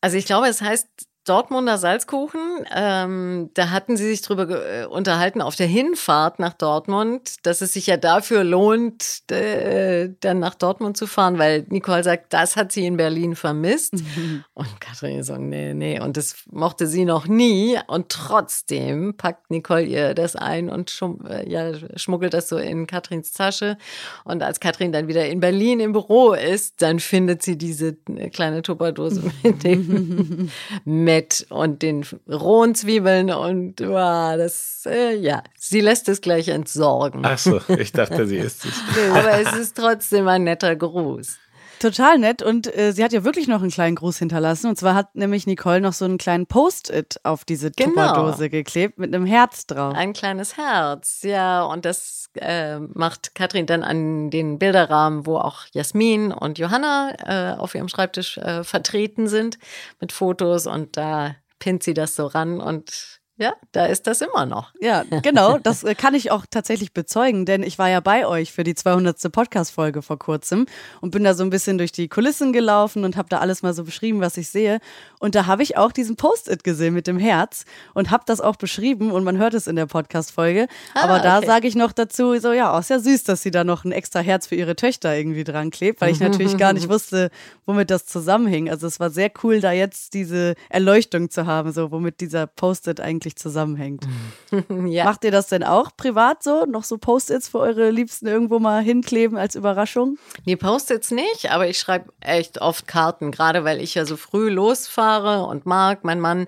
Also ich glaube, es heißt Dortmunder Salzkuchen, ähm, da hatten sie sich drüber äh, unterhalten auf der Hinfahrt nach Dortmund, dass es sich ja dafür lohnt, äh, dann nach Dortmund zu fahren, weil Nicole sagt, das hat sie in Berlin vermisst. Mhm. Und Katrin so, nee, nee, und das mochte sie noch nie. Und trotzdem packt Nicole ihr das ein und schum äh, ja, schmuggelt das so in Katrins Tasche. Und als Katrin dann wieder in Berlin im Büro ist, dann findet sie diese kleine Tupperdose mit dem Met und den rohen Zwiebeln und wow, das, äh, ja, sie lässt es gleich entsorgen. Ach so, ich dachte, sie isst es. Aber es ist trotzdem ein netter Gruß. Total nett und äh, sie hat ja wirklich noch einen kleinen Gruß hinterlassen. Und zwar hat nämlich Nicole noch so einen kleinen Post-it auf diese genau. Tupperdose geklebt mit einem Herz drauf. Ein kleines Herz, ja. Und das äh, macht Katrin dann an den Bilderrahmen, wo auch Jasmin und Johanna äh, auf ihrem Schreibtisch äh, vertreten sind mit Fotos. Und da pinnt sie das so ran und ja, da ist das immer noch. Ja, genau. Das äh, kann ich auch tatsächlich bezeugen, denn ich war ja bei euch für die 200. Podcast-Folge vor kurzem und bin da so ein bisschen durch die Kulissen gelaufen und habe da alles mal so beschrieben, was ich sehe. Und da habe ich auch diesen Post-it gesehen mit dem Herz und habe das auch beschrieben und man hört es in der Podcast-Folge. Ah, Aber da okay. sage ich noch dazu, so ja, auch sehr süß, dass sie da noch ein extra Herz für ihre Töchter irgendwie dran klebt, weil ich natürlich gar nicht wusste, womit das zusammenhing. Also es war sehr cool, da jetzt diese Erleuchtung zu haben, so womit dieser Post-it eigentlich eigentlich zusammenhängt. ja. Macht ihr das denn auch privat so? Noch so Post-its für eure Liebsten irgendwo mal hinkleben als Überraschung? Nee, Post-its nicht, aber ich schreibe echt oft Karten, gerade weil ich ja so früh losfahre und mag. Mein Mann,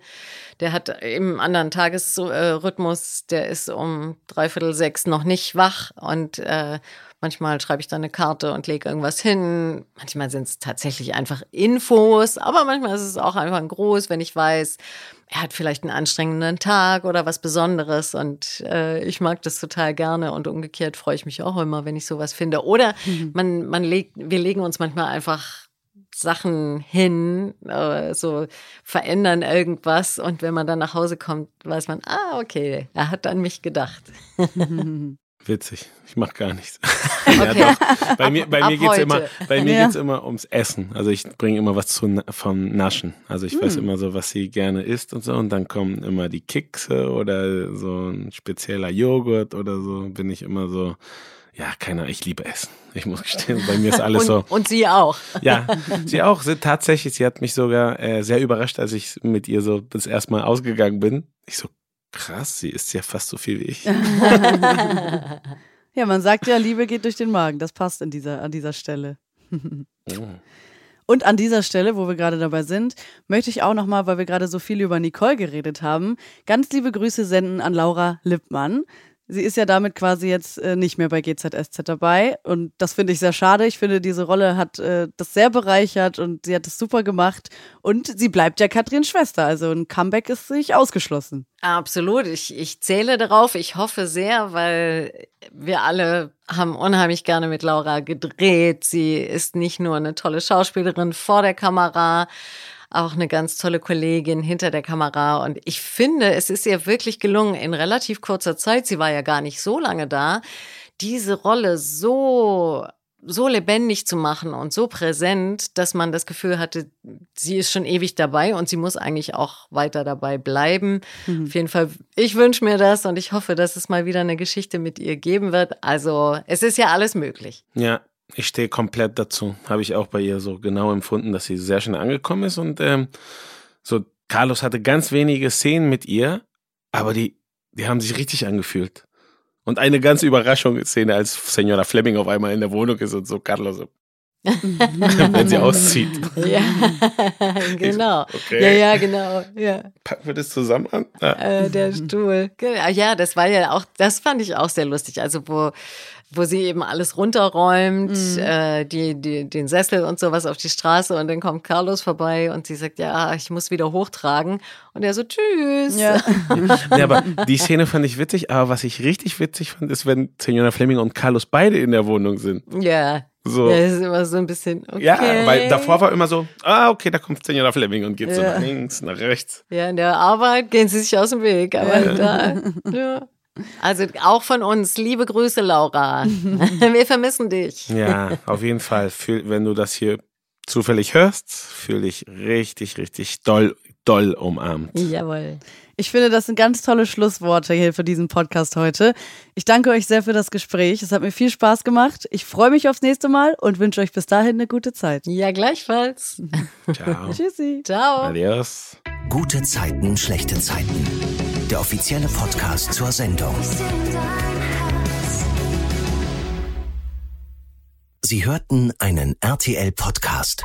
der hat im anderen Tagesrhythmus, der ist um dreiviertel sechs noch nicht wach und äh, Manchmal schreibe ich dann eine Karte und lege irgendwas hin. Manchmal sind es tatsächlich einfach Infos, aber manchmal ist es auch einfach ein Gruß, wenn ich weiß, er hat vielleicht einen anstrengenden Tag oder was Besonderes und äh, ich mag das total gerne und umgekehrt freue ich mich auch immer, wenn ich sowas finde. Oder mhm. man, man legt, wir legen uns manchmal einfach Sachen hin, äh, so verändern irgendwas und wenn man dann nach Hause kommt, weiß man, ah, okay, er hat an mich gedacht. Witzig. Ich mache gar nichts. Okay. ja, doch. Bei mir, bei mir geht es immer, bei mir ja. geht's immer ums Essen. Also ich bringe immer was zu, vom Naschen. Also ich mm. weiß hm. immer so, was sie gerne isst und so. Und dann kommen immer die Kekse oder so ein spezieller Joghurt oder so. Bin ich immer so, ja, keiner, ich liebe Essen. Ich muss gestehen, bei mir ist alles und, so. Und sie auch. Ja, sie auch. Sie, tatsächlich, sie hat mich sogar äh, sehr überrascht, als ich mit ihr so das erste Mal ausgegangen bin. Ich so, krass, sie isst ja fast so viel wie ich. Ja, man sagt ja, Liebe geht durch den Magen. Das passt in dieser, an dieser Stelle. Und an dieser Stelle, wo wir gerade dabei sind, möchte ich auch nochmal, weil wir gerade so viel über Nicole geredet haben, ganz liebe Grüße senden an Laura Lippmann. Sie ist ja damit quasi jetzt äh, nicht mehr bei GZSZ dabei und das finde ich sehr schade. Ich finde, diese Rolle hat äh, das sehr bereichert und sie hat es super gemacht und sie bleibt ja Katrins Schwester. Also ein Comeback ist nicht ausgeschlossen. Absolut. Ich, ich zähle darauf. Ich hoffe sehr, weil wir alle haben unheimlich gerne mit Laura gedreht. Sie ist nicht nur eine tolle Schauspielerin vor der Kamera, auch eine ganz tolle Kollegin hinter der Kamera. Und ich finde, es ist ihr wirklich gelungen, in relativ kurzer Zeit, sie war ja gar nicht so lange da, diese Rolle so so lebendig zu machen und so präsent, dass man das Gefühl hatte, sie ist schon ewig dabei und sie muss eigentlich auch weiter dabei bleiben. Mhm. Auf jeden Fall, ich wünsche mir das und ich hoffe, dass es mal wieder eine Geschichte mit ihr geben wird. Also es ist ja alles möglich. Ja, ich stehe komplett dazu. Habe ich auch bei ihr so genau empfunden, dass sie sehr schnell angekommen ist. Und ähm, so, Carlos hatte ganz wenige Szenen mit ihr, aber die, die haben sich richtig angefühlt. Und eine ganz Überraschungsszene, als Senora Fleming auf einmal in der Wohnung ist und so Carlos so, wenn sie auszieht. Ja, genau. Okay. Ja, ja, genau. Ja. Packen wir das zusammen an? Ja. Äh, der Stuhl. Ja, das war ja auch, das fand ich auch sehr lustig. Also, wo wo sie eben alles runterräumt, mhm. äh, die, die, den Sessel und sowas auf die Straße und dann kommt Carlos vorbei und sie sagt, ja, ich muss wieder hochtragen und er so, tschüss. Ja. ja, aber die Szene fand ich witzig, aber was ich richtig witzig fand, ist, wenn Senora Fleming und Carlos beide in der Wohnung sind. Ja. So. Ja, das ist immer so ein bisschen, okay. Ja, weil davor war immer so, ah, okay, da kommt Senora Fleming und geht ja. so nach links, nach rechts. Ja, in der Arbeit gehen sie sich aus dem Weg, aber ja. da, ja. Also auch von uns, liebe Grüße, Laura. Wir vermissen dich. Ja, auf jeden Fall. Wenn du das hier zufällig hörst, fühle ich richtig, richtig doll, doll umarmt. Jawohl. Ich finde, das sind ganz tolle Schlussworte hier für diesen Podcast heute. Ich danke euch sehr für das Gespräch. Es hat mir viel Spaß gemacht. Ich freue mich aufs nächste Mal und wünsche euch bis dahin eine gute Zeit. Ja, gleichfalls. Ciao. Tschüssi. Ciao. Adios. Gute Zeiten, schlechte Zeiten. Der offizielle Podcast zur Sendung. Sie hörten einen RTL-Podcast.